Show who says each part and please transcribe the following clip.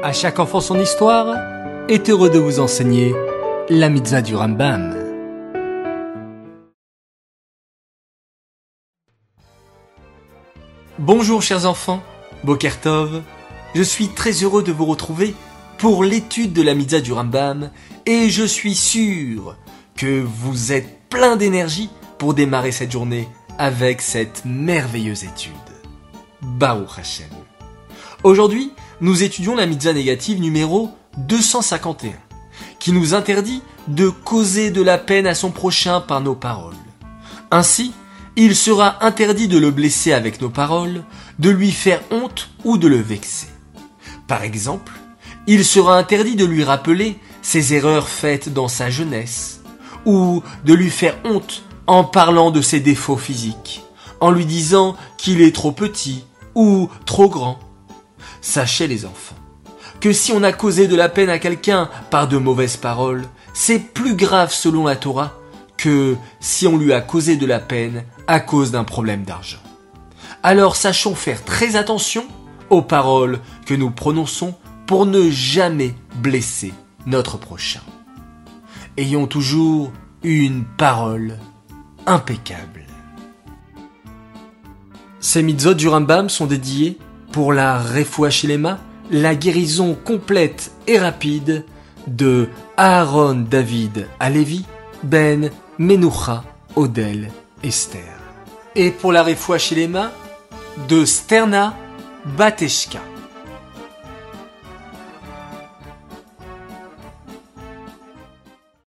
Speaker 1: À chaque enfant son histoire est heureux de vous enseigner la mitzvah du Rambam. Bonjour chers enfants, Bokertov, je suis très heureux de vous retrouver pour l'étude de la mitzvah du Rambam et je suis sûr que vous êtes plein d'énergie pour démarrer cette journée avec cette merveilleuse étude. Baruch Hashem. Aujourd'hui, nous étudions la mitzvah négative numéro 251, qui nous interdit de causer de la peine à son prochain par nos paroles. Ainsi, il sera interdit de le blesser avec nos paroles, de lui faire honte ou de le vexer. Par exemple, il sera interdit de lui rappeler ses erreurs faites dans sa jeunesse, ou de lui faire honte en parlant de ses défauts physiques, en lui disant qu'il est trop petit ou trop grand. Sachez les enfants, que si on a causé de la peine à quelqu'un par de mauvaises paroles, c'est plus grave selon la Torah que si on lui a causé de la peine à cause d'un problème d'argent. Alors sachons faire très attention aux paroles que nous prononçons pour ne jamais blesser notre prochain. Ayons toujours une parole impeccable. Ces mitzvot du Rambam sont dédiés pour la Refuachilema, la guérison complète et rapide de Aaron David Alevi, Ben Menucha Odel Esther. Et pour la Refuachilema de Sterna Bateshka.